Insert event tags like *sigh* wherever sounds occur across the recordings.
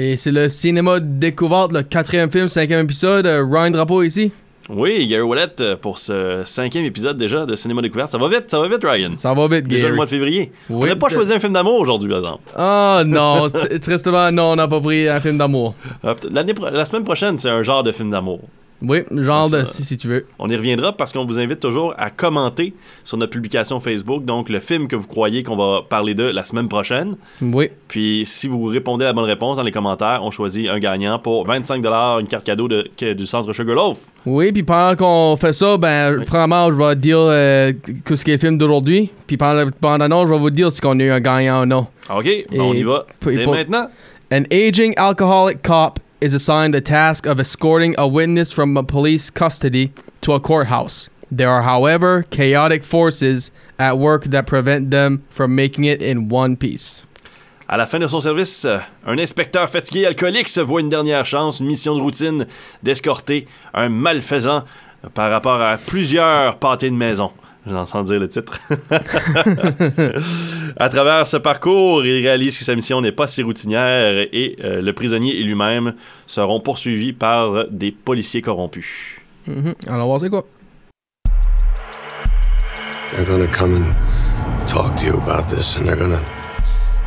Et c'est le cinéma découverte, le quatrième film, cinquième épisode. Euh, Ryan Drapeau ici. Oui, Gary Wallet euh, pour ce cinquième épisode déjà de Cinéma Découverte. Ça va vite, ça va vite, Ryan. Ça va vite, Déjà Gary. le mois de février. On Oui. n'a pas choisi un film d'amour aujourd'hui, par exemple. Ah non, *laughs* tristement, non, on n'a pas pris un film d'amour. Pro- la semaine prochaine, c'est un genre de film d'amour. Oui, genre de, si, si tu veux. On y reviendra parce qu'on vous invite toujours à commenter sur notre publication Facebook, donc le film que vous croyez qu'on va parler de la semaine prochaine. Oui. Puis si vous répondez à la bonne réponse dans les commentaires, on choisit un gagnant pour 25 une carte cadeau de, que- du centre Sugarloaf. Oui, puis pendant qu'on fait ça, ben, Oui. premièrement, je vais dire euh, que ce qui est le film d'aujourd'hui. Puis pendant pendant je vais vous dire si on a eu un gagnant ou non. OK, ben, on y va dès pour- maintenant. An aging alcoholic cop is assigned the task of escorting a witness from a police custody to a courthouse. There are, however, chaotic forces at work that prevent them from making it in one piece. À la fin de son service, un inspecteur fatigué alcoolique se voit une dernière chance, une mission de routine d'escorter un malfaisant par rapport à plusieurs pâtés de maison. J'en sens dire le titre. *laughs* à travers ce parcours, il réalise que sa mission n'est pas si routinière et euh, le prisonnier et lui-même seront poursuivis par des policiers corrompus. Mhm. Alors, on va voir c'est quoi. They're gonna come and talk to you about this, and they're gonna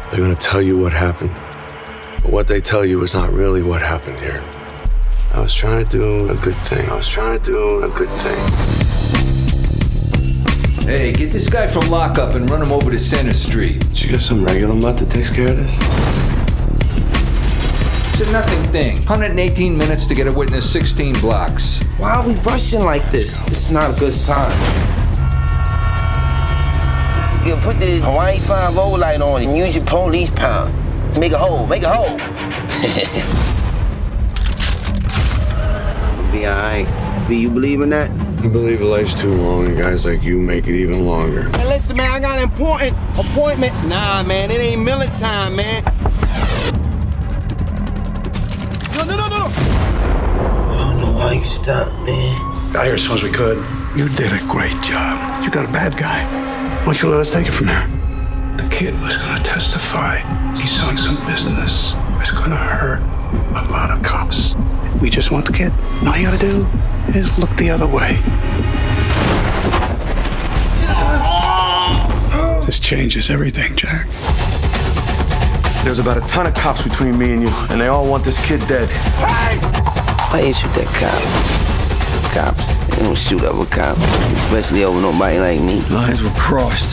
they're gonna tell you what happened. But what they tell you is not really what happened here. I was trying to do a good thing. I was trying to do a good thing. Hey, get this guy from lockup and run him over to Center Street. Did you get some regular mutt that takes care of this? It's a nothing thing. 118 minutes to get a witness 16 blocks. Why are we rushing like this? This is not a good sign. You put the Hawaii 5 light on and use your police power. Make a hole, make a hole. *laughs* Be alright. Be you believe in that? I believe life's too long, and guys like you make it even longer. Hey, listen, man, I got an important appointment. Nah, man, it ain't Miller time, man. No, no, no, no, no. I don't know why you stopped, me. Got here as soon as we could. You did a great job. You got a bad guy. Why don't you let us take it from here? The kid was gonna testify. He's selling some business. It's gonna hurt a lot of cops. We just want the kid. And all you gotta do is look the other way. This changes everything, Jack. There's about a ton of cops between me and you, and they all want this kid dead. Why you shoot that cop? Cops, they don't shoot other cops, especially over nobody like me. Lines were crossed.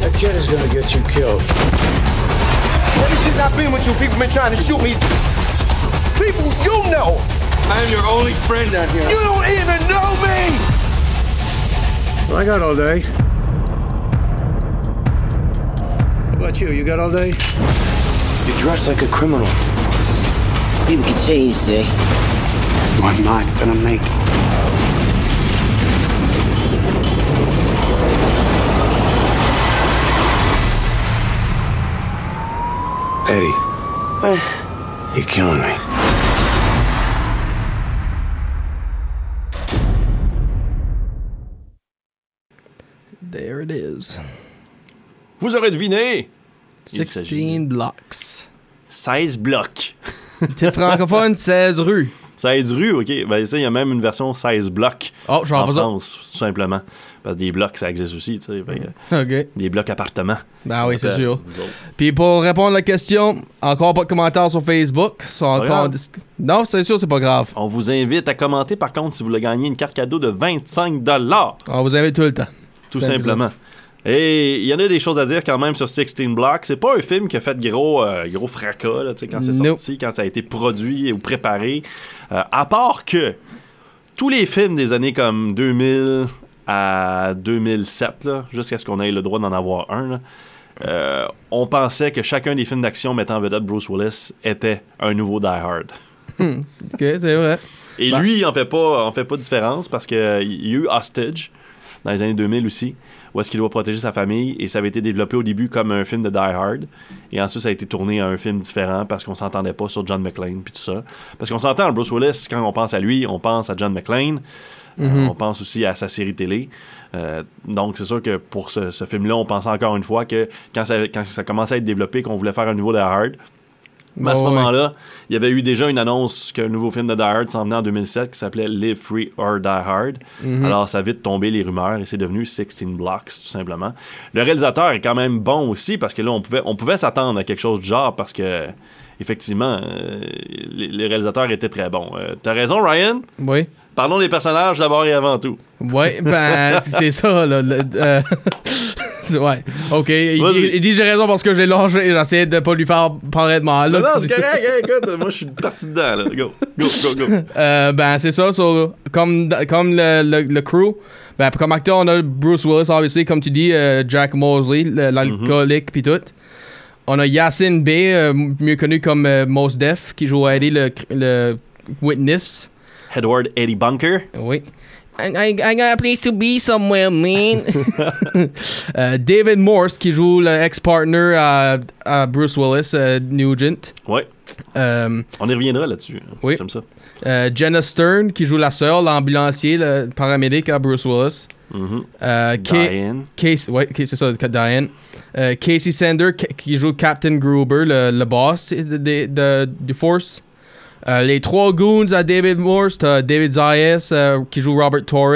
That kid is gonna get you killed. Maybe since I've been with you, people been trying to shoot me. People you know. I am your only friend down here. You don't even know me. I got all day. How about you? You got all day? You're dressed like a criminal. People can change, say. You are not gonna make it. Eddie, you're killing me. There it is. Vous aurez deviné! Il 16 s'agit blocks. 16 blocs. Titre francophone, 16 rues. 16 rues, ok. Ben, ça, il y a même une version 16 blocs Oh, je en ça. France, tout simplement. Parce que des blocs, ça existe aussi, tu sais. fait que Ok. Des blocs appartements. Ben oui, c'est sûr. Puis pour répondre à la question, encore pas de commentaires sur Facebook. Sont pas encore grave. dis- Non, c'est sûr, c'est pas grave. On vous invite à commenter, par contre, si vous voulez gagner une carte cadeau de 25 On vous invite tout le temps. tout simplement. Et il y en a des choses à dire quand même sur 16 Blocks. C'est pas un film qui a fait gros, euh, gros fracas là, quand c'est sorti, quand ça a été produit ou préparé. Euh, à part que tous les films des années comme 2000 à 2007, là, jusqu'à ce qu'on ait le droit d'en avoir un, là, euh, on pensait que chacun des films d'action mettant en vedette Bruce Willis était un nouveau Die Hard. Ok, c'est vrai. Et Ben. lui, il en fait pas, en fait pas de différence parce qu'il y a eu Hostage dans les années 2000 aussi, où est-ce qu'il doit protéger sa famille et ça avait été développé au début comme un film de Die Hard et ensuite ça a été tourné à un film différent parce qu'on s'entendait pas sur John McClane puis tout ça. Parce qu'on s'entend Bruce Willis quand on pense à lui, on pense à John McClane. Euh, on pense aussi à sa série télé. Euh, donc, c'est sûr que pour ce, ce film-là, on pensait encore une fois que quand ça, quand ça commençait à être développé, qu'on voulait faire un nouveau Die Hard, Mais à ce moment-là, il y avait eu déjà une annonce qu'un nouveau film de Die Hard s'en venait en 2007 qui s'appelait Live Free or Die Hard. Mhm. Alors, ça a vite tombé les rumeurs et c'est devenu 16 Blocks, tout simplement. Le réalisateur est quand même bon aussi parce que là, on pouvait, on pouvait s'attendre à quelque chose du genre parce que, effectivement, euh, les, les réalisateurs étaient très bons. Euh, T'as raison, Ryan? Oui. Parlons des personnages d'abord et avant tout. Ouais, ben, *laughs* c'est ça, là. le- euh, *laughs* ouais, ok. Il, Vas-y. il- il dit j'ai raison parce que j'ai lâché. J'essayais de pas lui faire paraître mal. là. Non, non, c'est *laughs* correct, hein, écoute, moi je suis parti dedans, là. Go, go, go, go. *laughs* Euh, ben, c'est ça. so, comme comme le, le, le crew, ben, comme acteur, on a Bruce Willis, obviously, comme tu dis, euh, Jack Mosley, le- l'alcoolique, puis tout. On a Yassine B, euh, mieux connu comme euh, Mos Def, qui joue à Eddie, le, le Witness. Edward Eddie Bunker. Oui. I, got a place to be somewhere, man. Euh, *laughs* David Morse, qui joue le ex-partner à, à Bruce Willis, euh, Nugent. Ouais, Euh, on y reviendra là-dessus. Oui. J'aime ça. euh, Jenna Stern, qui joue la sœur, l'ambulancier, le paramédic à Bruce Willis. Mhm. Euh, Ka- Diane. Casey, ouais, Casey, c'est ça, Diane. Euh, Casey Sander, qui- joue Captain Gruber, le, le boss de, de- de- du Force. Euh, les trois goons à David Morse, t'as David Zayas, euh, qui joue Robert Torres.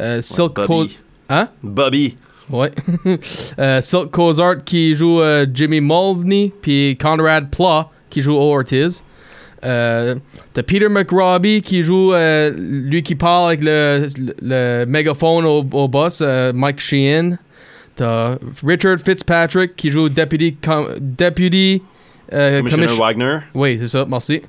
euh, Silk Bobby. Hein? Bobby. Ouais. *laughs* Euh, Silk Cozart qui joue euh, Jimmy Mulvaney, puis Conrad Pla qui joue Ortiz. Euh, T'as Peter McRobbie qui joue euh, lui qui parle avec le, le, le mégaphone au, au boss, euh, Mike Sheehan. T'as Richard Fitzpatrick qui joue Deputy, com- deputy euh, Commissioner commis- Wagner. oui, c'est ça, merci.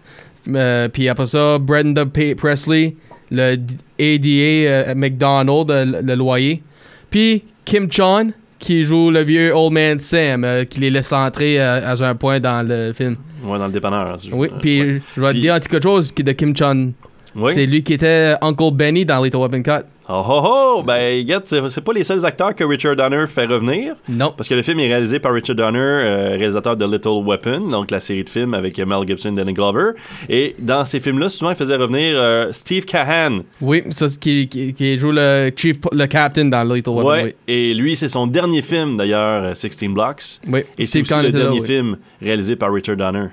Euh, puis après ça, Brenda P- Presley, le ADA euh, McDonald, euh, le, le loyer. Puis Kim Chon, qui joue le vieux Old Man Sam, euh, qui les laisse entrer à un point dans le film. Ouais, dans le dépanneur. hein, si Oui, puis je vais te dire un petit quelque chose qui- de Kim Chon. Oui. C'est lui qui était Uncle Benny dans Little Weapon 4. Oh oh oh! Ben, c'est pas les seuls acteurs que Richard Donner fait revenir. Non. Parce que le film est réalisé par Richard Donner, euh, réalisateur de Little Weapon, donc la série de films avec Mel Gibson et Danny Glover. Et dans ces films-là, souvent, il faisait revenir euh, Steve Cahan. Oui, ça, qui, qui, qui joue le chief, le captain dans Little Weapon. Ouais. Oui. Et lui, c'est son dernier film, d'ailleurs, euh, 16 Blocks. Oui. Et c'est aussi le là, dernier oui. film réalisé par Richard Donner.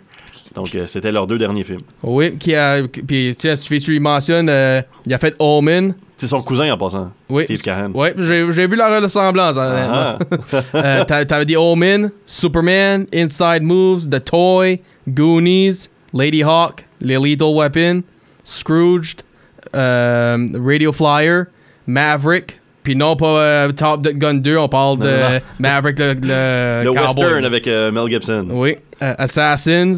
Donc, euh, c'était leurs deux derniers films. Oui, qui a. Puis, tiens, tu, tu lui mentionnes, euh, il a fait Omen. C'est son cousin en passant, Oui. Steve Cahan. Ouais, j'ai j'ai vu la ressemblance. honnêtement. Ah. *laughs* Euh, T'avais dit Omen, Superman, Inside Moves, The Toy, Goonies, Lady Hawk, Les Lethal Weapon, Scrooged, Radio Flyer, Maverick. Puis non, pas euh, Top Gun 2, on parle Non, de non, non. Maverick le, le, *laughs* le cowboy. western avec euh, Mel Gibson. Oui. Euh, Assassins,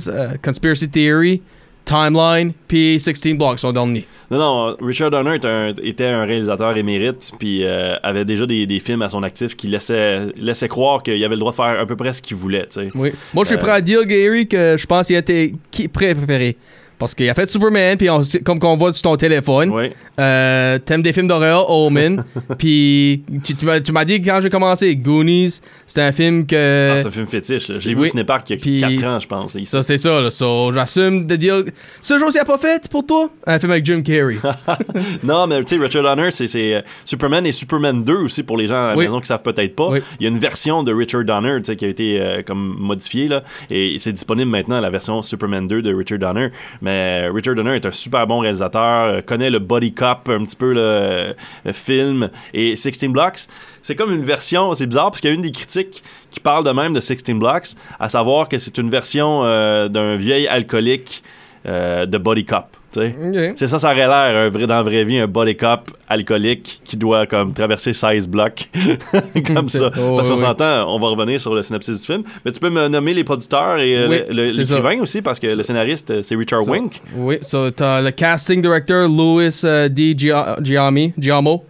Conspiracy Theory, Timeline, puis 16 Blocks, son dernier. Non, non, Richard Donner un- était un réalisateur émérite, puis avait déjà des, des films à son actif qui laissaient, laissaient croire qu'il avait le droit de faire à peu près ce qu'il voulait. Oui. Moi, je suis prêt à dire, Gary, que je pense qu'il était qui préféré. Parce qu'il a fait Superman, puis on- comme qu'on voit sur ton téléphone. Oui. Euh, T'aimes des films d'horreur, Omen. *laughs* puis tu, tu m'as- dit quand j'ai commencé, Goonies, c'était un film que. Ah, c'est un film fétiche. là. Je l'ai vu oui. au cinépark il y a 4 ans, je pense. là, ça, c'est ça, là. So, j'assume de dire. Ce jour, a pas fait pour toi? Un film avec Jim Carrey. *laughs* Non, mais tu sais, Richard Donner, c'est euh, Superman et Superman 2 aussi pour les gens à la Oui. maison qui savent peut-être pas. Il y a une version de Richard Donner tu sais, qui a été euh, comme modifiée là, et c'est disponible maintenant la version Superman 2 de Richard Donner. Mais Richard Donner est un super bon réalisateur, euh, connaît le body cop un petit peu le, film et 16 Blocks. C'est comme une version, c'est bizarre parce qu'il y a une des critiques qui parle de même de 16 Blocks, à savoir que c'est une version euh, d'un vieil alcoolique euh, de body cop. C'est ça, ça aurait l'air, un vrai, dans la vraie vie, un body cop alcoolique qui doit comme traverser 16 blocs *laughs* comme ça. *laughs* Oh, parce qu'on oui. s'entend, on va revenir sur le synopsis du film. Mais tu peux me nommer les producteurs et euh, Oui, ça. l'écrivain aussi, parce que le scénariste, euh, c'est Richard So- Wink. Oui, so t'as le casting director Louis euh, D. Giamo.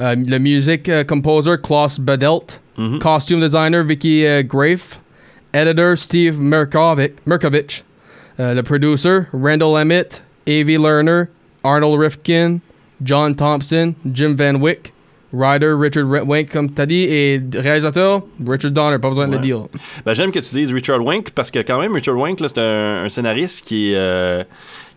Euh, le music composer Klaus Bedelt. Mhm. Costume designer Vicky Grafe. Editor Steve Merkovic. Merkovich. Euh, le producer Randall Emmett. Avi Lerner. Arnold Rifkin. John Thompson. Jim Van Wyck. Writer Richard Wink, comme t'as dit. Et réalisateur Richard Donner, pas besoin de le dire. Ben, J'aime que tu dises Richard Wink parce que quand même, Richard Wink, c'est un, un scénariste qui, euh,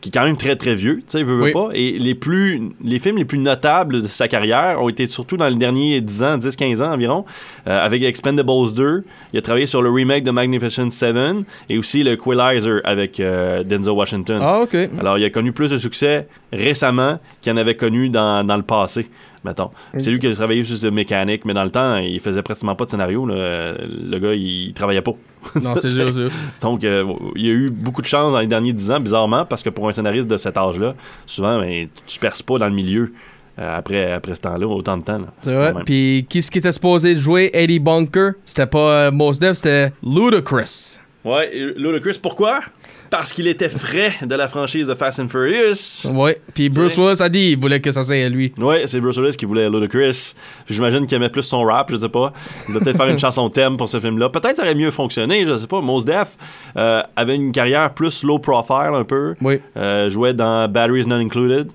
qui est quand même très très vieux, tu sais, veut, veut Oui. pas. Et les, plus, les films les plus notables de sa carrière ont été surtout dans les derniers 10 ans, 10-15 ans environ, euh, avec Expendables 2. Il a travaillé sur le remake de Magnificent Seven et aussi le Quilizer avec euh, Denzel Washington. Ah, ok. Alors, il a connu plus de succès récemment qu'il en avait connu dans, dans le passé, mettons. C'est lui qui a travaillé sur ce mécanique, mais dans le temps, il faisait pratiquement pas de scénario. là. Euh, Le gars, il travaillait pas. Non, c'est sûr, c'est sûr. *laughs* Donc, euh, il y a eu beaucoup de chance dans les derniers 10 ans, bizarrement, parce que pour un scénariste de cet âge-là, souvent, ben, tu perces pas dans le milieu euh, après, après ce temps-là, autant de temps. C'est vrai. Puis, qui ce qui était supposé jouer Eddie Bunker? C'était pas euh, Mos Def, c'était Ludacris. Ouais, Ludacris, pourquoi? Parce qu'il était frais de la franchise de Fast and Furious. Ouais. Puis Bruce. Willis a dit il voulait que ça soit lui. Ouais, c'est Bruce Willis qui voulait Ludacris. J'imagine qu'il aimait plus son rap, je sais pas. Il doit peut-être faire une *laughs* chanson thème pour ce film-là. Peut-être ça aurait mieux fonctionné, je sais pas. Mos Def euh, avait une carrière plus low profile un peu. Oui. Euh, jouait dans Batteries Not Included.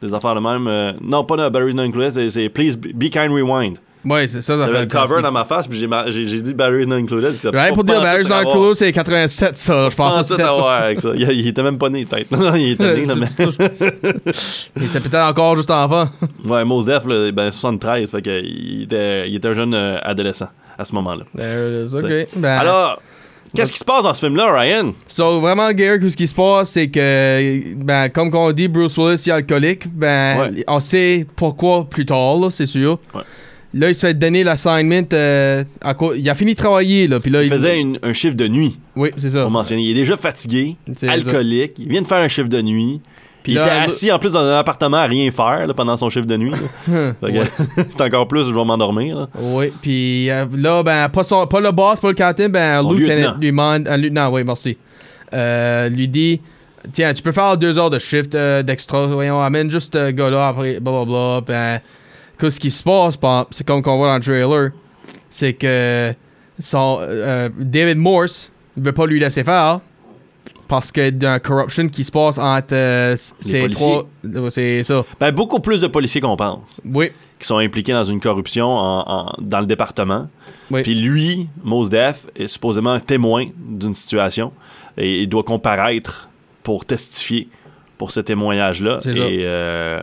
Des affaires de même. euh, non, pas dans Batteries Not Included, c'est Please Be Kind Rewind. Ouais, c'est ça, ça J'avais le cover dans ma face, puis j'ai ma- j'ai j'ai dit Batteries Not Included. Ouais, pour dire, Barry's le clou, c'est 87, ça. Je pense Pas avec ça. Il, il était même pas né, peut-être. *laughs* Non, il était né, *laughs* mais. Il était peut-être encore juste enfant. *laughs* Ouais, Mos Def, là, ben, 73, fait que il était, il était un jeune euh, adolescent à ce moment-là. Ben, Alors, qu'est-ce qui se passe dans ce film-là, Ryan? So, vraiment, Gary, ce qui se passe, c'est que, ben, comme on dit, Bruce Willis est alcoolique. Ben, Ouais. on sait pourquoi plus tard, c'est sûr. Ouais. Là, il se fait donner l'assignment. euh, à il a fini de travailler, là. Puis là, Il faisait une- un chiffre de nuit, Oui, c'est ça. pour mentionner. Il est déjà fatigué, alcoolique, il vient de faire un chiffre de nuit. Puis il là, était assis en plus dans un appartement à rien faire là, pendant son chiffre de nuit. *laughs* *laughs* c'est encore plus, je vais m'endormir. Oui, puis euh, là, ben, pas, son, pas le boss, pas le capitaine, ben, lieutenant. lui demande, un lieutenant, oui, merci. Euh, lui dit, tiens, tu peux faire deux heures de shift euh, d'extra, voyons, amène juste ce gars-là après, blablabla, ben, que ce qui se passe, c'est comme qu'on voit dans le trailer, c'est que son, euh, David Morse ne veut pas lui laisser faire. Parce que d'un corruption qui se passe entre euh, ces trois. Ouais, C'est ça. Ben, beaucoup plus de policiers qu'on pense Oui. qui sont impliqués dans une corruption en- en- dans le département. Oui. Puis lui, Mos Def, est supposément un témoin d'une situation et il doit comparaître pour testifier pour ce témoignage-là. Et euh,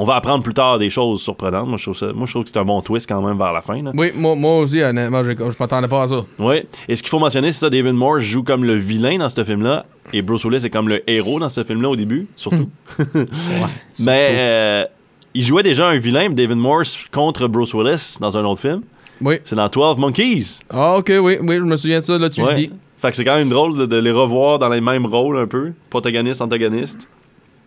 on va apprendre plus tard des choses surprenantes. Moi, je trouve, ça- moi, je trouve que c'est un bon twist quand même vers la fin. là. Oui, moi, moi aussi, honnêtement, je, je m'attendais pas à ça. Ouais. Et ce qu'il faut mentionner, c'est ça, David Morse joue comme le vilain dans ce film-là et Bruce Willis est comme le héros dans ce film-là au début, surtout. *laughs* Mais euh, il jouait déjà un vilain, David Morse, contre Bruce Willis dans un autre film. Oui. C'est dans 12 Monkeys. Ah, ok, oui, oui, je me souviens de ça, là, tu Ouais. le dis. Fait que c'est quand même drôle de, de les revoir dans les mêmes rôles un peu, protagoniste, antagoniste,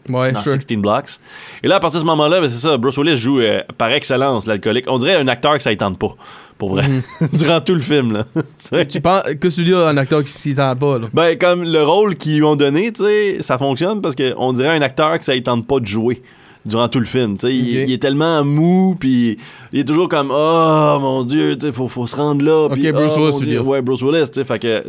Ouais, dans sure. 16 Blocks. Et là, à partir de ce moment-là, ben, c'est ça, Bruce Willis joue euh, par excellence l'alcoolique. On dirait un acteur que ça ne tente pas, pour vrai, *laughs* durant tout le film. Là. *laughs* Tu penses que tu dis un acteur qui s'y tente pas, là? ben, comme le rôle qu'ils lui ont donné, tu sais, ça fonctionne parce qu'on dirait un acteur que ça ne tente pas de jouer durant tout le film. sais. Il, Ok. il est tellement mou, puis il est toujours comme Oh mon Dieu, il faut, faut se rendre là. Ok, puis, Bruce oh, Willis, tu dis. Ouais, Bruce Willis, tu sais, fait que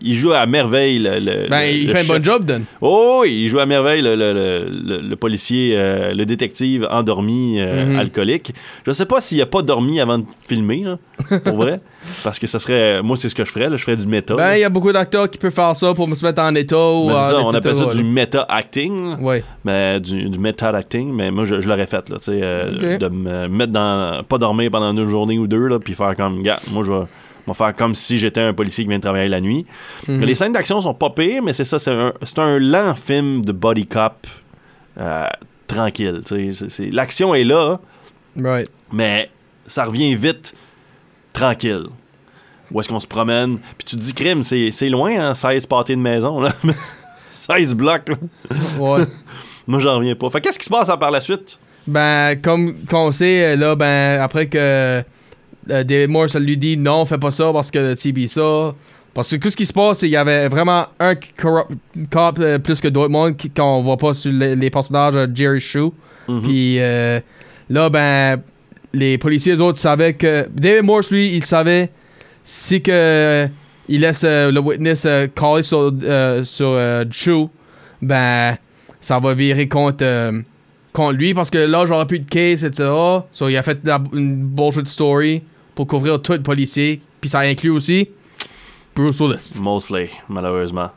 il joue à merveille le. le- Ben, le- il fait un bon job, Dan. Oh, oui, il joue à merveille le, le- le- le- le policier, euh, le détective endormi, euh, Mhm. alcoolique. Je sais pas s'il a pas dormi avant de filmer, là, pour vrai. *laughs* Parce que ça serait. Moi, c'est ce que je ferais, là, je ferais du méta. Ben, il y a beaucoup d'acteurs qui peuvent faire ça pour me se mettre en état ou Mais c'est en ça, on appelle ça là. du meta-acting. là. Ouais. Mais du, du mais moi, je, je l'aurais fait, là, tu sais, euh, de me mettre dans. Pas dormir pendant une journée ou deux, là, puis faire comme. Gars, moi, je vais. faire comme si j'étais un policier qui vient de travailler la nuit. Mhm. Les scènes d'action sont pas pires, mais c'est ça, c'est un, c'est un lent film de body cop euh, tranquille. L'action est là, Right. mais ça revient vite, tranquille. Où est-ce qu'on se promène? Puis tu te dis, crime, c'est c'est loin, hein, 16 pâtés de maison, là. *laughs* 16 blocs, là. Ouais. Moi, j'en reviens pas. Fait qu'est-ce qui se passe hein, par la suite? ben, comme qu'on sait, là, ben, après que euh, David Morse lui dit non, fais pas ça parce que TB ça. Parce que tout ce qui se passe, c'est qu'il y avait vraiment un corrupt cop euh, plus que d'autres mondes qu'on voit pas sur les, les personnages de Jerry Shue. Mhm. Puis euh, là, ben, les policiers, eux autres, savaient que. David Morse, lui, il savait si que il laisse euh, le witness caller sur, sur ben, ça va virer contre, euh, contre lui parce que là, j'aurais plus de case, etc. So, il a fait la- une bullshit story pour couvrir tout le policier. Puis ça inclut aussi Bruce Willis. Mostly, malheureusement.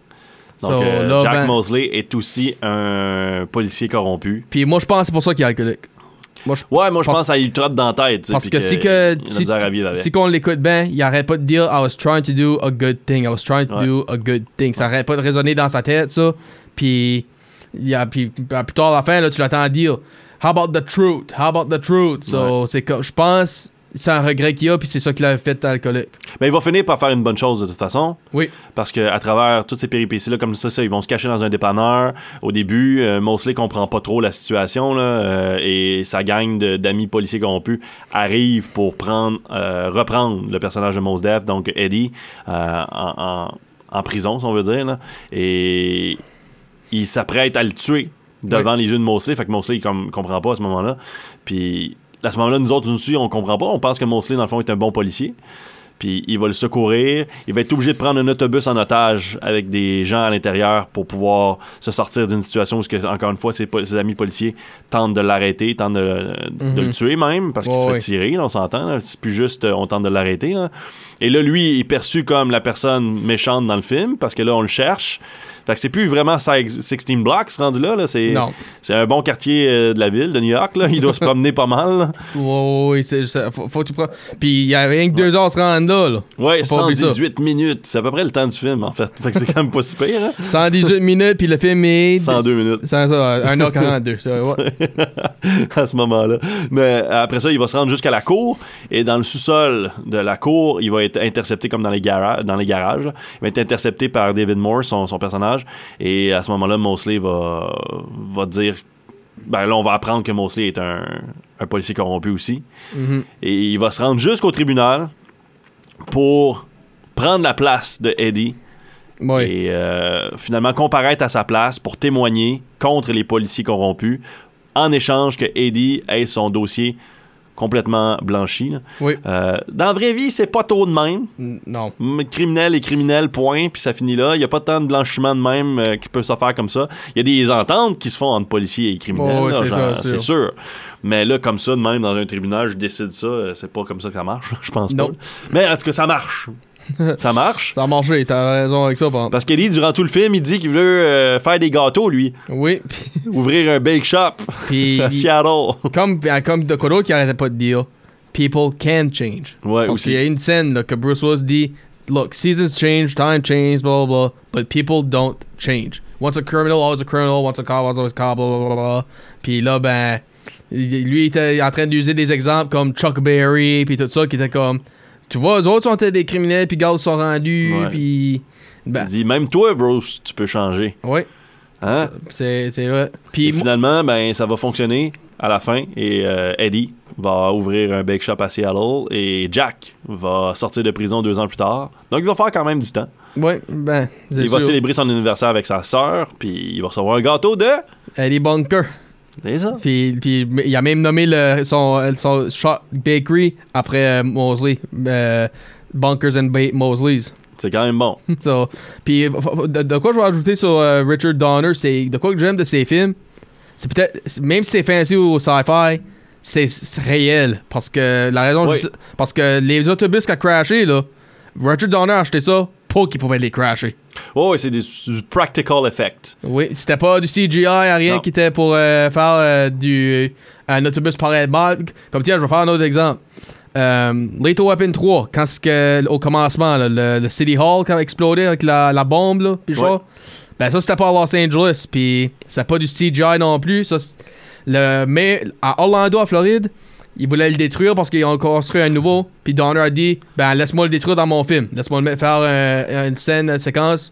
Donc, So, euh, là, Jack ben- Mosley est aussi un policier corrompu. Puis moi, je pense que c'est pour ça qu'il est alcoolique. Moi, je Ouais, moi, je pense que ça lui trotte dans la tête. Parce que si que si, à qu'on l'écoute bien, il arrête pas de dire I was trying to do a good thing, I was trying to Ouais. do a good thing. Ça arrête pas de résonner dans sa tête ça. Puis il y a puis plus tard à la fin là, tu l'attends dire How about the truth? How about the truth? So c'est comme je pense c'est un regret qu'il a puis c'est ça qui l'a fait alcoolique. Mais il va finir par faire une bonne chose de toute façon. Oui. Parce que à travers toutes ces péripéties-là, comme ça, ça, ils vont se cacher dans un dépanneur. Au début, euh, Mosley comprend pas trop la situation, là, euh, et sa gang d'amis policiers corrompus arrive pour prendre, euh, reprendre le personnage de Mos Def, donc Eddie, euh, en, en- en prison, si on veut dire. là. Et il s'apprête à le tuer devant les yeux de Mosley. Fait que Mosley, il com- comprend pas à ce moment-là. Puis à ce moment-là, nous autres aussi, on comprend pas. On pense que Mosley, dans le fond, est un bon policier. Puis il va le secourir. Il va être obligé de prendre un autobus en otage avec des gens à l'intérieur pour pouvoir se sortir d'une situation où, que, encore une fois, ses, amis policiers tentent de l'arrêter, tentent de, de le tuer même, parce qu'il se fait tirer, là, on s'entend. C'est plus juste, euh, on tente de l'arrêter. Et là, lui, il est perçu comme la personne méchante dans le film, parce que là, on le cherche. Fait que c'est plus vraiment 16 blocks rendu là. là. C'est, Non. c'est un bon quartier euh, de la ville, de New York. Là. Il doit se *laughs* promener pas mal. c'est c'est- faut, Puis il y avait rien que deux heures à se rendre là. là. Ouais, Faut pas oublier ça. 118 minutes. C'est à peu près le temps du film, en fait. Fait que c'est quand même pas si pire. hein. *laughs* 118 minutes puis le film est 102 minutes. C'est ça, 1h42. ça, ouais. *laughs* à ce moment-là. Mais après ça, il va se rendre jusqu'à la cour et dans le sous-sol de la cour, il va être intercepté comme dans les, gara- dans les garages. Il va être intercepté par David Moore, son, son personnage. Et à ce moment-là, Mosley va, va dire. Ben là, on va apprendre que Mosley est un, un policier corrompu aussi. Mhm. Et il va se rendre jusqu'au tribunal pour prendre la place de Eddie et euh, finalement comparaître à sa place pour témoigner contre les policiers corrompus en échange que Eddie ait son dossier complètement blanchi. Oui. Euh, dans la vraie vie, c'est pas trop de même. Non. Criminel est criminel, point, puis ça finit là. Il n'y a pas tant de blanchiment de même euh, qui peut se faire comme ça. Il y a des ententes qui se font entre policiers et criminels, c'est sûr. Mais là, comme ça, de même, dans un tribunal, je décide ça, euh, c'est pas comme ça que ça marche, je pense Non. pas. Mais en tout cas, ça marche. *laughs* ça marche? Ça a marché, t'as raison avec ça. Par... Parce qu'Eddie, durant tout le film, il dit qu'il veut euh, faire des gâteaux, lui. Oui. *laughs* Ouvrir un bake shop *laughs* puis à il- Seattle. comme, comme de Kodo qui arrêtait pas de dire, people can change. Ouais, Parce qu'il y a une scène là, que Bruce Willis dit, look, seasons change, time change, blah blah blah, but people don't change. Once a criminal, always a criminal. Once a cop, always a cop, blah blah blah. Puis là, ben, lui il était en train d'user des exemples comme Chuck Berry, puis tout ça, qui était comme, tu vois, eux autres sont des criminels, puis gars sont rendus, puis. Ben, Il dit, même toi, Bruce, tu peux changer. ouais, Hein? c'est c'est vrai. Puis Et finalement, ben, ça va fonctionner à la fin. Et euh, Eddie va ouvrir un bake shop à Seattle. Et Jack va sortir de prison deux ans plus tard. Donc, il va faire quand même du temps. ouais, ben, Il va célébrer son anniversaire avec sa sœur. Puis, il va recevoir un gâteau de. Eddie Bunker. C'est ça. Puis, puis il a même nommé le, son, son shop bakery après euh, Mosley. euh, Bunkers and ba Mosley's. C'est quand même bon. *laughs* So, puis de, de quoi je vais ajouter sur euh, Richard Donner, c'est de quoi que j'aime de ses films, c'est peut-être, même si c'est fancy ou sci-fi, c'est c'est réel. Parce que la raison, Oui. je- parce que les autobus qui a crashé, là, Richard Donner a acheté ça pour qu'il pouvait les crasher. Oh, ouais, c'est du practical effect. Oui, c'était pas du CGI, rien Non. qui était pour euh, faire euh, du un autobus paraît mal. Comme tiens, je vais faire un autre exemple. Euh, Lethal Weapon 3, quand que, au commencement, là, le, le City Hall qui a explodé avec la, la bombe, là, puis Ouais. ben ça c'était pas à Los Angeles, puis c'est pas du CGI non plus. Ça, le, mais à Orlando, à Floride, ils voulaient le détruire parce qu'ils ont construit un nouveau. Puis Donner a dit, ben laisse-moi le détruire dans mon film, laisse-moi le faire un- une scène, une séquence.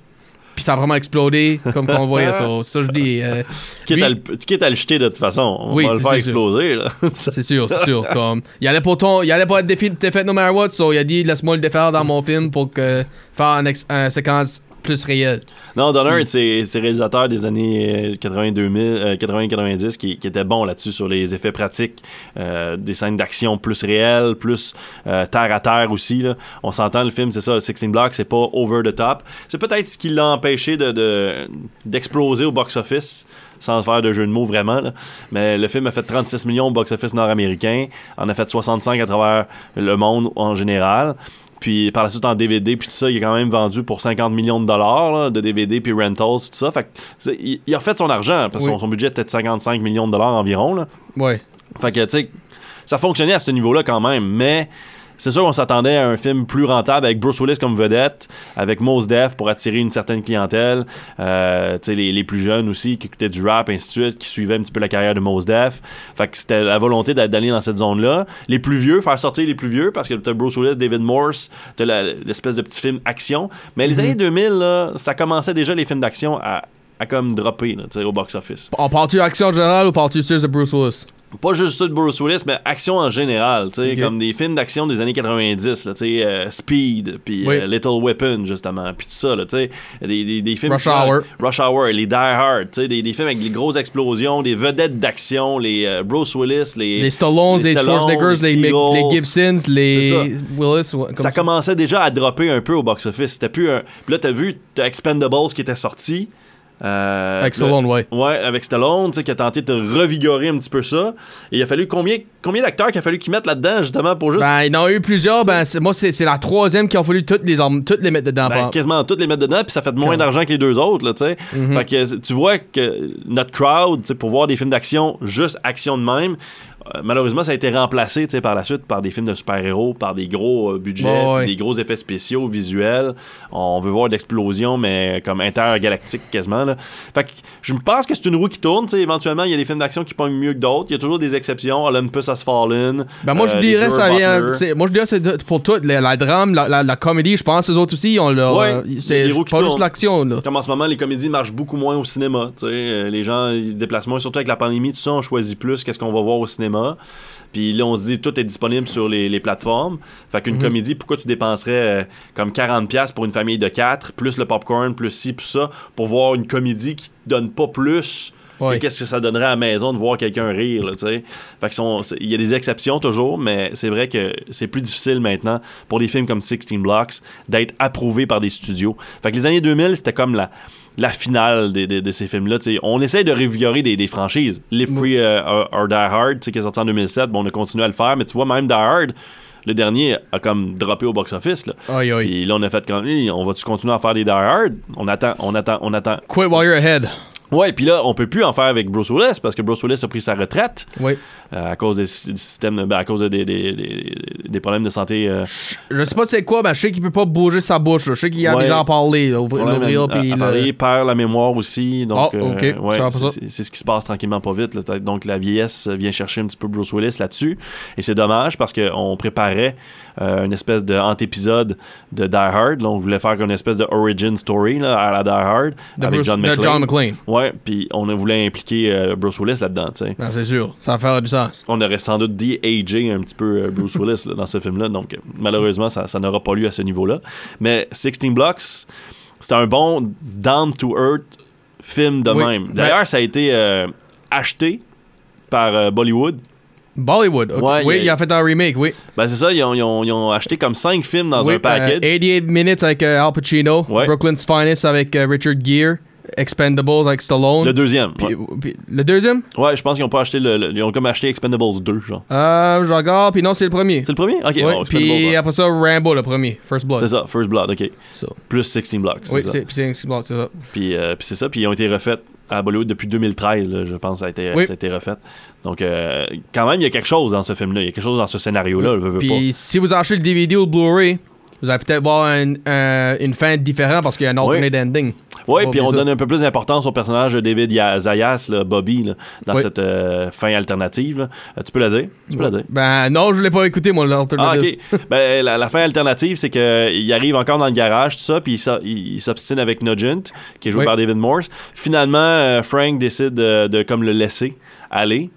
Puis ça a vraiment explodé, comme qu'on voyait ça. Ça, je dis. euh, Quitte, lui- à le, quitte à le jeter de toute façon. On Oui, va le c'est faire sûr. exploser. C'est sûr, c'est sûr. Comme, il allait pas ton, il allait pas être défi, défait no matter what, so il a dit laisse-moi le défaire dans mon film pour que faire un, ex- un séquence plus réelle. Non, Donner, c'est c'est réalisateur des années 80-90 qui, qui était bon là-dessus sur les effets pratiques, euh, des scènes d'action plus réelles, plus euh, terre à terre aussi. là. On s'entend, le film, c'est ça, 16 Blocks, c'est pas over the top. C'est peut-être ce qui l'a empêché de- de- d'exploser au box-office sans faire de jeu de mots vraiment. là. Mais le film a fait 36 millions au box-office nord-américain, en a fait 65 à travers le monde en général. Puis par la suite en DVD, puis tout ça, il est quand même vendu pour 50 millions de dollars là, de DVD, puis rentals, tout ça. Fait que il, il a refait son argent, parce que Oui. son, son budget était de 55 millions de dollars environ. Là. Ouais. Fait que, tu sais, ça fonctionnait à ce niveau-là quand même, mais c'est sûr qu'on s'attendait à un film plus rentable avec Bruce Willis comme vedette, avec Mos Def pour attirer une certaine clientèle, euh, les, les plus jeunes aussi qui écoutaient du rap, ainsi de suite, qui suivaient un petit peu la carrière de Mos Def. Fait que c'était la volonté d'a- d'aller dans cette zone-là. Les plus vieux, faire sortir les plus vieux, parce que t'as Bruce Willis, David Morse, t'as l'espèce de petit film action. Mais les années 2000, là, ça commençait déjà les films d'action à, à comme dropper là, au box-office. On parle-tu action générale ou juste de Bruce Willis? Pas juste ça de Bruce Willis, mais action en général, tu sais, comme des films d'action des années 90, là, tu sais, euh, Speed, puis Oui. euh, Little Weapon, justement, puis tout ça, tu sais, des, des, des films... Rush Hour. Rush Hour, les Die Hard, tu sais, des, des films avec des grosses explosions, des vedettes d'action, les euh, Bruce Willis, les... Les Stallones, les, Stallone, Schwarzeneggers, les, Seagal. les Gibsons, les Willis. comme ça commençait déjà à dropper un peu au box-office. C'était plus un... Puis là, t'as vu, Expendables qui était sorti. Euh, Avec Stallone, ouais. Ouais, avec Stallone, tu sais, qui a tenté de revigorer un petit peu ça. Et il a fallu combien, combien d'acteurs qu'il a fallu qu'ils mettent là-dedans, justement, pour juste. Ben, il y en a eu plusieurs. Ben, moi, c'est la troisième qui a fallu toutes les, toutes les mettre dedans. Ben, quasiment toutes les mettre dedans, puis ça fait moins d'argent que les deux autres, là, tu sais. Mhm. Fait que tu vois que notre crowd, tu sais, pour voir des films d'action, juste action de même, malheureusement, ça a été remplacé, par la suite par des films de super-héros, par des gros euh, budgets, ouais. des gros effets spéciaux, visuels. On veut voir d'explosions, mais comme intergalactiques quasiment, là. Fait que je pense que c'est une roue qui tourne, tu sais. Éventuellement, il y a des films d'action qui pognent mieux que d'autres. Il y a toujours des exceptions. Olympus Has Fallen. Ben moi je euh, dirais ça vient moi je dirais c'est pour tout la, la drame la, la, la comédie je pense les autres aussi ont leur Ouais, euh, c'est pas juste tournent. l'action là Comme en ce moment, les comédies marchent beaucoup moins au cinéma. tu sais. Euh, les gens, ils se déplacent moins, surtout avec la pandémie, tout ça, on choisit plus qu'est-ce qu'on va voir au cinéma. Puis là, on se dit, tout est disponible sur les, les plateformes. Fait qu'une Mhm. comédie, pourquoi tu dépenserais euh, comme 40$ pour une famille de 4, plus le popcorn, plus ci, plus ça, pour voir une comédie qui te donne pas plus Qu'est-ce que ça donnerait à la maison de voir quelqu'un rire, tu sais? Fait que il y a des exceptions toujours, mais c'est vrai que c'est plus difficile maintenant pour des films comme 16 Blocks d'être approuvés par des studios. Fait que les années 2000, c'était comme la, la finale de, de- de ces films-là. On essaie de revigorer des, des franchises. Live Free euh, or, or Die Hard, tu sais, qui est sorti en 2007, bon, on a continué à le faire, mais tu vois, même Die Hard, le dernier a comme droppé au box-office. Là. Aïe, aïe. Puis là, on a fait comme, on va-tu continuer à faire des Die Hard? On attend, on attend, on attend. quit while you're ahead Ouais, puis là, on peut plus en faire avec Bruce Willis parce que Bruce Willis a pris sa retraite oui euh, à cause des, sy- du système, ben, à cause de des, des- problèmes de santé. euh, je sais pas c'est quoi ben je sais qu'il peut pas bouger sa bouche je sais qu'il a Ouais. des gens à parler là, ouvrir problème l'ouvrir puis il perd la mémoire aussi. Donc, Ah, euh, ouais, c'est- ce qui se passe tranquillement pas vite. là. Donc, la vieillesse vient chercher un petit peu Bruce Willis là-dessus. Et c'est dommage parce qu'on préparait euh, une espèce de antépisode de Die Hard. Là, on voulait faire une espèce de origin story là, à la Die Hard de avec Bruce- John de McClane. John McClane Ouais, puis on voulu impliquer euh, Bruce Willis là-dedans. Ben, c'est sûr ça va faire du sens On aurait sans doute de-agé un petit peu euh, Bruce Willis là, dans ce film-là. Donc, malheureusement, ça, ça n'aura pas lieu à ce niveau-là. Mais 16 Blocks, c'est un bon down-to-earth film de Oui. même. Ben- D'ailleurs, ça a été euh, acheté par euh, Bollywood. Bollywood. Ouais, oui il a- il a fait un remake oui Ben, c'est ça, ils ont, ils ont- ils ont acheté comme 5 films dans Oui, un package. euh, 88 Minutes avec euh, Al Pacino Ouais. Brooklyn's Finest avec euh, Richard Gere Expendables avec Stallone le deuxième. Puis- ouais. puis le deuxième? Ouais, je pense qu'ils ont pas acheté le, le- Ils ont comme acheté Expendables 2, genre. euh je regarde puis non c'est le premier C'est le premier? Ok, bon, puis après ça Rambo le premier First Blood C'est ça, First Blood, ok. So. Plus 16 Blocks. c'est Oui, ça. c'est puis c'est c'est bon, c'est ça. Puis, euh, puis c'est ça, puis ils ont été refaits à Bollywood depuis 2013, là, je pense, ça a été, Oui. ça a été refait. Donc, euh, quand même, il y a quelque chose dans ce film-là, il y a quelque chose dans ce scénario-là, pas. Puis si vous achetez le DVD ou le Blu-ray, vous allez peut-être voir un- un- une fin différente parce qu'il y a un alternate ending. Oui, puis on donne un peu plus d'importance au personnage de David Ya- Zayas, là, Bobby, là, dans Oui. cette euh, fin alternative. là. Euh, tu peux la dire? Tu peux la dire? Ben non, je l'ai pas écouté moi Ah, l'alternative. ok. ben, la, la fin alternative, c'est qu'il arrive encore dans le garage, tout ça, puis il s'obstine avec Nugent, qui est joué Oui. par David Morse. Finalement, euh, Frank décide de, de comme le laisser aller.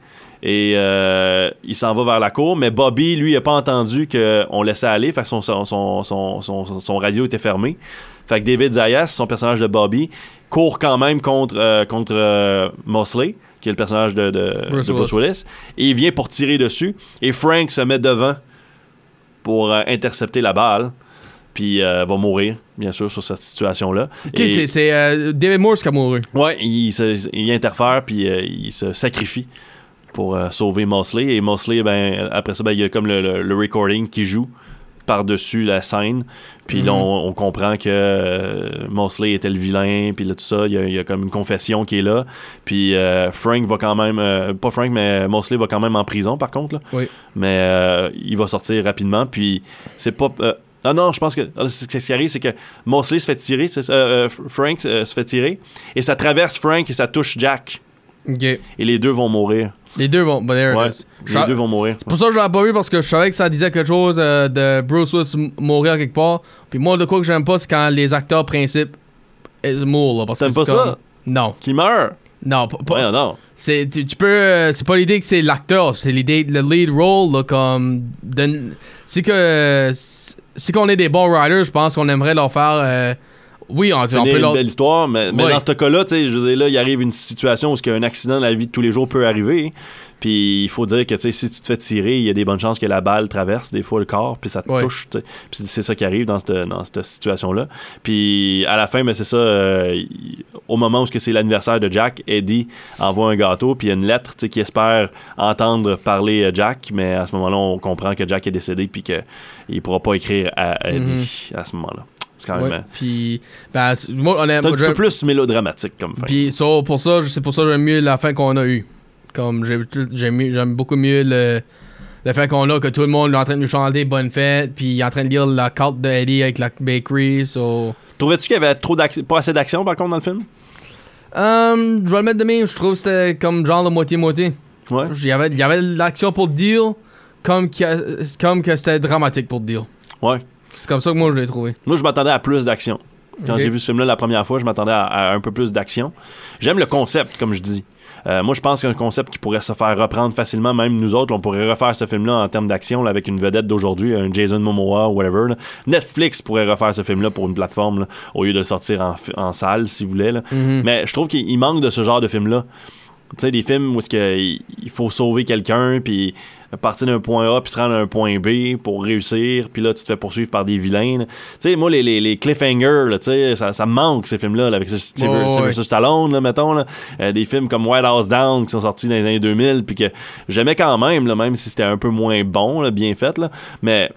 Et euh, il s'en va vers la cour, mais Bobby, lui, il a pas entendu qu'on laissait aller, fait que son, son, son, son, radio était fermé. Fait que David Zayas, son personnage de Bobby, court quand même contre, euh, contre euh, Mosley, qui est le personnage de, de- Bruce de Bruce Willis, et il vient pour tirer dessus. Et Frank se met devant pour intercepter la balle, puis euh, va mourir, bien sûr, sur cette situation-là. C'est- c'est euh, David Morse qui a mouru. Ouais, il, se- il interfère puis euh, il se sacrifie pour euh, sauver Mosley. Et Mosley, ben, après ça, ben, il y a comme le, le- le recording qui joue par-dessus la scène. Puis là, Mhm. on, on comprend que euh, Mosley était le vilain, puis là, tout ça, il y, y a comme une confession qui est là. Puis euh, Frank va quand même, euh, pas Frank, mais Mosley va quand même en prison, par contre. là. Oui. Mais euh, il va sortir rapidement, puis c'est pas... ah non, je pense que ah, ce qui arrive, c'est que Mosley se fait tirer, Frank se fait tirer, et ça traverse Frank et ça touche Jack. Et les deux vont mourir. Les deux vont. Ouais, les deux vont mourir. C'est pour ça que je l'ai pas vu parce que je savais que ça disait quelque chose euh, de Bruce Willis mourir quelque part. Puis moi, de quoi que j'aime pas, c'est quand les acteurs principes euh, mourent. Là, parce T'aimes c'est pas comme- ça? Non. Qui meurt? Non, pas. pas- Ouais, non. c'est, tu, tu peux. euh, c'est pas l'idée que c'est l'acteur, c'est l'idée, le lead role, là, comme. de- c'est que. si qu'on est des bons writers, je pense qu'on aimerait leur faire. euh, oui, on, peut une belle histoire, mais, mais dans ce cas-là, tu sais, je veux dire, là, il arrive une situation où un accident dans la vie de tous les jours peut arriver. Puis il faut dire que, si tu te fais tirer, il y a des bonnes chances que la balle traverse des fois le corps, puis ça te Ouais. touche. Puis c'est ça qui arrive dans cette, dans cette situation-là. Puis à la fin, ben, c'est ça, euh, au moment où c'est l'anniversaire de Jack, Eddie envoie un gâteau, puis il y a une lettre, qui espère entendre parler euh, Jack, mais à ce moment-là, on comprend que Jack est décédé, puis qu'il pourra pas écrire à Eddie à ce moment-là. Puis. Ben, c'est- moi, c'est un petit peu plus mélodramatique comme fin. Puis pour ça, c'est pour ça que j'aime mieux la fin qu'on a eue. Comme j'ai- j'aime j'aime beaucoup mieux le, le fait qu'on a que tout le monde est en train de nous chanter bonne fête, puis il est en train de lire la carte de Eddie avec la bakery. So. Trouvais-tu qu'il y avait trop pas assez d'action par contre dans le film? Um, je vais le mettre de même, je trouve que c'était comme genre de moitié-moitié. Ouais. Il y avait, il y avait de l'action pour le deal, comme, a- comme que c'était dramatique pour le deal. Ouais. C'est comme ça que moi je l'ai trouvé. Moi, je m'attendais à plus d'action. Quand j'ai vu ce film-là la première fois, je m'attendais à, à un peu plus d'action. J'aime le concept, comme je dis. Euh, moi, je pense qu'un concept qui pourrait se faire reprendre facilement, même nous autres, on pourrait refaire ce film-là en termes d'action là, avec une vedette d'aujourd'hui, un Jason Momoa whatever. là. Netflix pourrait refaire ce film-là pour une plateforme là, au lieu de le sortir en, salle, s'il voulait. là. Mhm. Mais je trouve qu'il il manque de ce genre de film-là. Tu sais, des films où est-ce que il faut sauver quelqu'un, puis partir d'un point A, puis se rendre à un point B pour réussir, puis là, tu te fais poursuivre par des vilains. Tu sais, moi, les, les, les cliffhangers, là, ça, ça me manque, ces films-là, là, avec ce- Sylvester Ouais, Stallone, là, mettons. Là. Euh, des films comme White House Down qui sont sortis dans les années 2000, puis que j'aimais quand même, là, même si c'était un peu moins bon, là, bien fait, là. Mais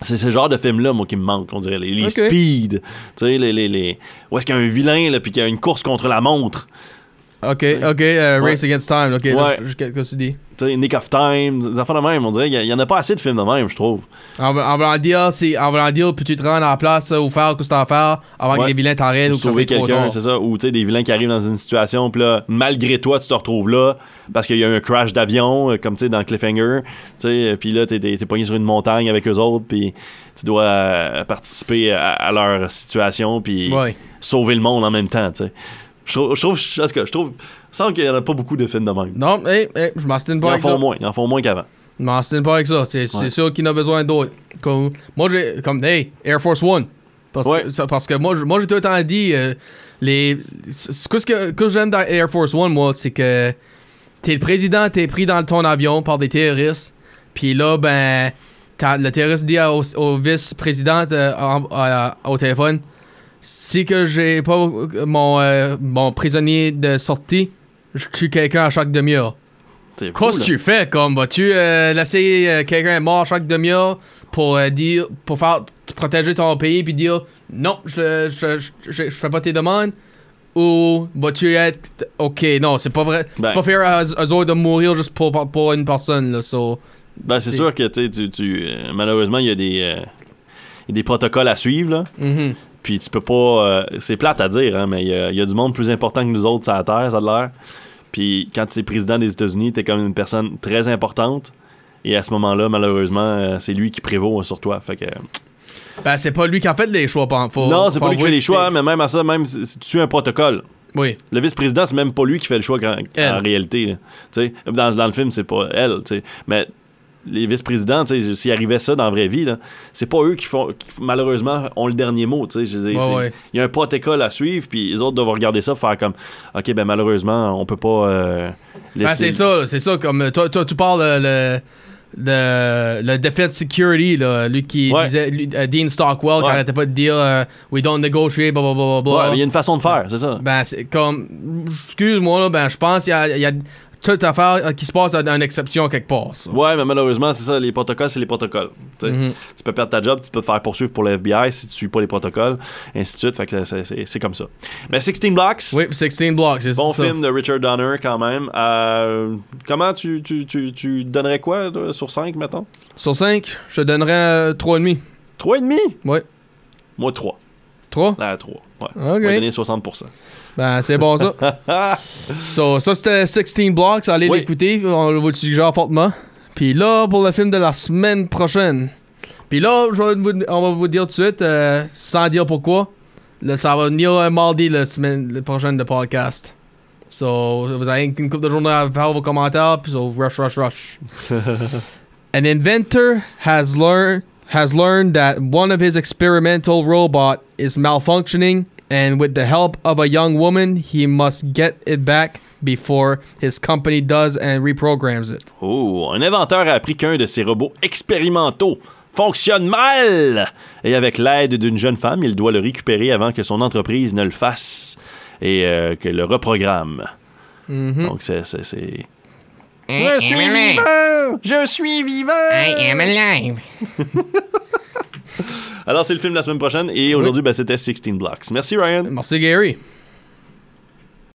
c'est ce genre de film-là, moi, qui me manque, on dirait. Les, les speed, tu sais, les, les, les... Où est-ce qu'il y a un vilain, là, puis qu'il y a une course contre la montre. Ok, ok, euh, Ouais. Race Against Time. Ok, là, Ouais. je- je- qu'est-ce que tu dis? Tu Nick of Time, des affaires de même, on dirait qu'il y en a pas assez de films de même, je trouve. En, en voulant dire, c'est, en voulant dire, peux-tu te rendre à la place ou faire ce que tu à faire avant que les vilains t'arrêtent ou que ça sauver quelqu'un, c'est ça. Ou tu sais, des vilains qui arrivent dans une situation, puis là, malgré toi, tu te retrouves là parce qu'il y a eu un crash d'avion, euh, comme tu sais, dans Cliffhanger. Tu sais, euh, puis là, t'es, t'es, t'es pogné sur une montagne avec eux autres, puis tu dois euh, participer à, à leur situation, puis Ouais. sauver le monde en même temps, tu sais. Je trouve, je trouve, je, en je trouve, semble qu'il y en a pas beaucoup de films de même. Non, hey, hey, je Ils pas en avec font ça. moins, ils en font moins qu'avant. Je m'astine pas avec ça. C'est, Ouais. sûr qu'il en a besoin d'autres. Comme, moi, j'ai, comme, hey, Air Force One. Parce, Ouais. que, ça- parce que moi, je- moi j'ai tout le temps dit, euh, les, ce que, ce que, que j'aime dans Air Force One, moi, c'est que t'es le président, t'es pris dans ton avion par des terroristes. Puis là, ben, t'as- le terroriste dit à- au, au vice-président euh, en- au téléphone si que j'ai pas mon, euh, mon prisonnier de sortie, je tue quelqu'un à chaque demi-heure. Qu'est-ce que tu fais comme? Vas-tu euh, laisser euh, quelqu'un mort chaque demi-heure pour euh, dire pour faire protéger ton pays puis dire non je je, je, je- fais pas tes demandes? Ou vas-tu être ok non c'est pas vrai Ben. c'est pas faire à eux autres de mourir juste pour, pour, une personne là so, Ben, c'est sûr que tu, tu, euh, malheureusement, il y a des, euh, il y a des protocoles à suivre, là. mhm. Puis tu peux pas. euh, c'est plate à dire, hein, mais il y, a- il y a du monde plus important que nous autres sur la Terre, ça a l'air. Puis quand tu es président des États-Unis, tu es comme une personne très importante. Et à ce moment-là, malheureusement, euh, c'est lui qui prévaut sur toi. Fait que, ben c'est pas lui qui a fait les choix faut- non, c'est pas lui qui fait les choix, mais même à ça, même si tu suis un protocole. oui Le vice-président, c'est même pas lui qui fait le choix quand- en réalité. Dans, dans le film, c'est pas elle. tu sais. Mais les vice-présidents, s'il arrivait ça dans la vraie vie, c'est pas eux qui font, qui, malheureusement, ont le dernier mot. Ouais, ouais. Il y a un protocole à suivre, puis les autres doivent regarder ça, faire comme, OK, ben malheureusement, on peut pas euh, Ben, laisser... c'est ça, c'est ça. Comme toi, toi tu parles euh, le, le, le Defense Security, là, lui qui Ouais. disait, lui, euh, Dean Stockwell, qui arrêtait pas de dire euh, We don't negotiate, blablabla. Il y a une façon de faire, c'est ça. Ben, c'est comme. Excuse-moi, ben, je pense qu'il y a. il y a- toute affaire euh, qui se passe à une exception quelque part. ça. Ouais, mais malheureusement, c'est ça, les protocoles, c'est les protocoles. Tu. Mhm. Tu peux perdre ta job, tu peux te faire poursuivre pour le FBI si tu suis pas les protocoles, ainsi de suite. Fait que c'est- comme ça. Mais 16 Blocks, Oui, 16 blocks, c'est bon ça. film de Richard Donner quand même. Euh, comment tu, tu, tu, tu donnerais quoi là, sur 5, mettons? Sur 5, je te donnerais euh, 3,5. 3,5 Ouais. Moi, 3. 3? Là, 3. Ouais. On va donner 60%. Ben, c'est bon ça. *laughs* so, ça, c'était 16 blocks. Allez Oui. l'écouter. On vous le suggère fortement? Puis là, pour le film de la semaine prochaine. Puis là, je vais vous- on va vous dire tout de suite, euh, sans dire pourquoi. Là, ça va venir euh, mardi la semaine prochaine de podcast. So, vous avez une couple de journées à faire vos commentaires. Puis so, rush, rush, rush. *laughs* An inventor has learned has learned that one of his experimental robot is malfunctioning and with the help of a young woman he must get it back before his company does and reprograms it. Oh, un inventeur a appris qu'un de ses robots expérimentaux fonctionne mal. Et avec l'aide d'une jeune femme, il doit le récupérer avant que son entreprise ne le fasse et euh, que le reprogramme. Mhm. Donc, c'est. c'est- Je suis vivant! Je suis vivant! I am alive. *laughs* *laughs* Alors, c'est le film de la semaine prochaine et aujourd'hui, ben, c'était 16 Blocks. Merci, Ryan. Merci Gary.